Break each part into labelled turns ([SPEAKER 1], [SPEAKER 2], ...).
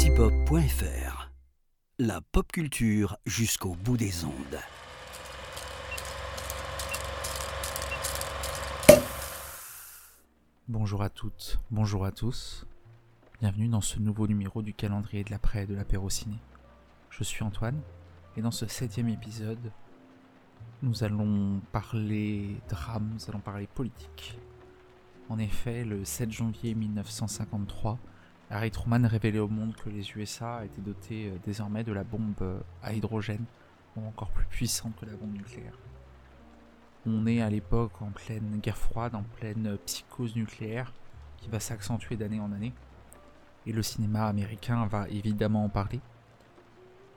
[SPEAKER 1] antipop.fr. La pop culture jusqu'au bout des ondes.
[SPEAKER 2] Bonjour à toutes, bonjour à tous. Bienvenue dans ce nouveau numéro du calendrier de l'après de l'apéro ciné. Je suis Antoine et dans ce septième épisode, nous allons parler drame, nous allons parler politique. En effet, le 7 janvier 1953, Harry Truman révélait au monde que les USA étaient dotés euh, désormais de la bombe euh, à hydrogène, encore plus puissante que la bombe nucléaire. On est à l'époque en pleine guerre froide, en pleine psychose nucléaire, qui va s'accentuer d'année en année. Et le cinéma américain va évidemment en parler.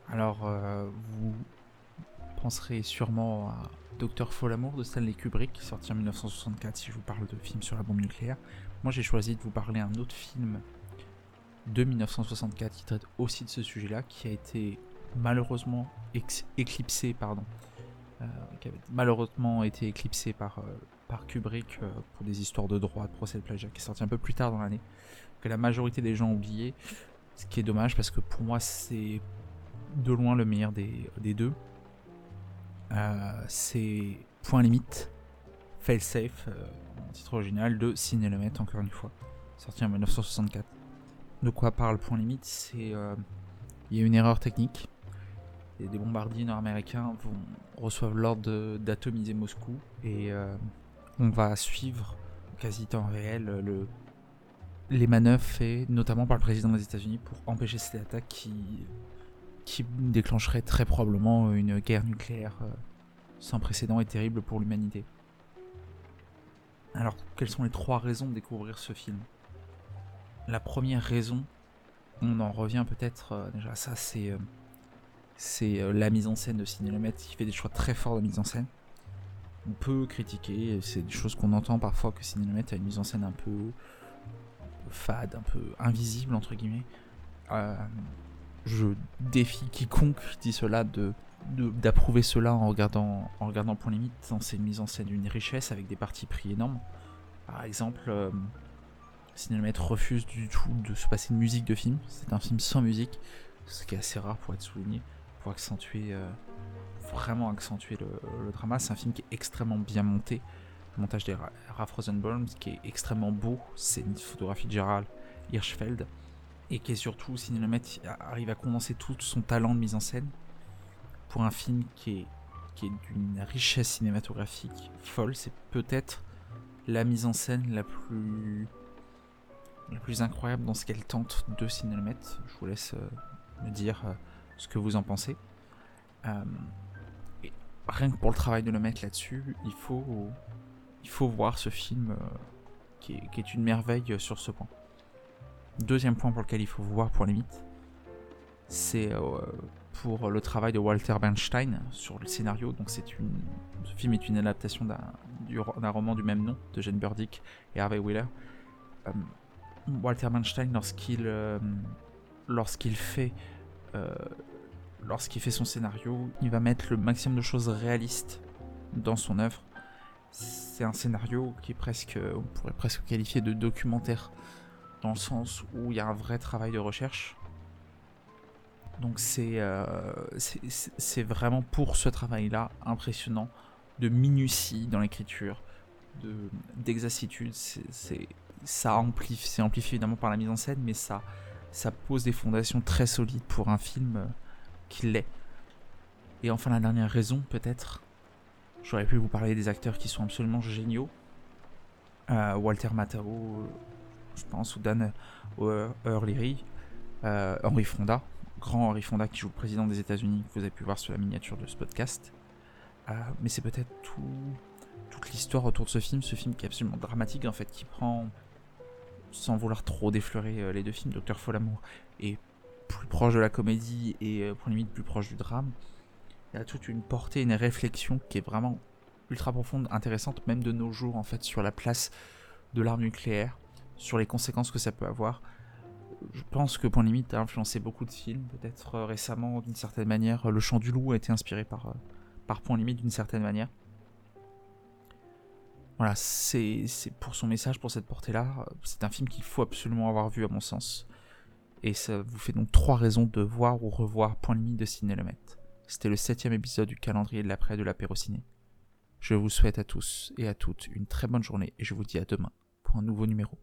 [SPEAKER 2] Alors, euh, vous penserez sûrement à Docteur Folamour de Stanley Kubrick, sorti en 1964, si je vous parle de films sur la bombe nucléaire. Moi, j'ai choisi de vous parler d'un autre film de 1964 qui traite aussi de ce sujet-là, qui a été malheureusement éclipsé, pardon, euh, qui avait malheureusement été éclipsé par, euh, par Kubrick euh, pour des histoires de droit, de procès de plagiat, qui est sorti un peu plus tard dans l'année, que la majorité des gens ont oublié, ce qui est dommage parce que pour moi c'est de loin le meilleur des, des deux. c'est Point Limite, Fail Safe, titre original de Ciné encore une fois, sorti en 1964 de quoi parle Point Limite, c'est euh, il y a une erreur technique. Des bombardiers nord-américains vont, reçoivent l'ordre d'atomiser Moscou et euh, on va suivre quasi temps réel le, les manœuvres faites notamment par le président des États-Unis pour empêcher cette attaque qui, déclencherait très probablement une guerre nucléaire euh, sans précédent et terrible pour l'humanité. Alors, quelles sont les trois raisons de découvrir ce film? La première raison, on en revient peut-être euh, déjà à ça, c'est euh, euh, la mise en scène de Cinélemètre qui fait des choix très forts de mise en scène. On peut critiquer, c'est des choses qu'on entend parfois que Cinélemètre a une mise en scène un peu, fade, un peu invisible entre guillemets. je défie quiconque dit cela de d'approuver cela en regardant en regardant Point Limite. C'est une mise en scène d'une richesse avec des parties pris énormes. Par exemple, Cinémètre refuse du tout de se passer une musique de film. C'est un film sans musique, ce qui est assez rare pour être souligné, pour accentuer, euh, vraiment accentuer le, drama. C'est un film qui est extrêmement bien monté. Le montage des Raph Rosenbaum, qui est extrêmement beau. C'est une photographie de Gérald Hirschfeld. Et qui est surtout, Cinémètre arrive à condenser tout son talent de mise en scène pour un film qui est d'une richesse cinématographique folle. C'est peut-être la mise en scène la plus la plus incroyable dans ce qu'elle tente de cinémettre. Je vous laisse euh, me dire euh, ce que vous en pensez. Euh, rien que pour le travail de le mettre là-dessus, il faut, il faut voir ce film qui est, une merveille sur ce point. Deuxième point pour lequel il faut voir pour limite, c'est pour le travail de Walter Bernstein sur le scénario. Donc une, ce film est une adaptation d'un roman du même nom de Jane Burdick et Harvey Wheeler. Walter lorsqu'il euh, euh, lorsqu'il fait son scénario, il va mettre le maximum de choses réalistes dans son œuvre. C'est un scénario qui presque, on pourrait presque qualifier de documentaire, dans le sens où il y a un vrai travail de recherche. Donc c'est euh, c'est vraiment pour ce travail-là impressionnant, de minutie dans l'écriture, d'exactitude. Ça amplifie, c'est amplifié évidemment par la mise en scène, mais ça, ça pose des fondations très solides pour un film euh, qui l'est. Et enfin, la dernière raison, peut-être, j'aurais pu vous parler des acteurs qui sont absolument géniaux. Euh, Walter Matthau, euh, je pense, ou Dan O'Leary, Henry Fonda, grand Henry Fonda qui joue le président des États-Unis, que vous avez pu voir sur la miniature de ce podcast. mais c'est peut-être tout, toute l'histoire autour de ce film, ce film qui est absolument dramatique en fait, qui prend sans vouloir trop défleurer euh, les deux films, Docteur Folamour est plus proche de la comédie et euh, pour limite plus proche du drame. Il y a toute une portée, une réflexion qui est vraiment ultra profonde, intéressante, même de nos jours en fait, sur la place de l'arme nucléaire, sur les conséquences que ça peut avoir. Je pense que Point Limite a influencé beaucoup de films, peut-être euh, récemment d'une certaine manière. Le Chant du Loup a été inspiré par, par Point Limite d'une certaine manière. Voilà, c'est pour son message, pour cette portée-là. C'est un film qu'il faut absolument avoir vu, à mon sens. Et ça vous fait donc trois raisons de voir ou revoir Point limite de Ciné Le C'était le septième épisode du calendrier de l'après de l'apéro ciné. Je vous souhaite à tous et à toutes une très bonne journée et je vous dis à demain pour un nouveau numéro.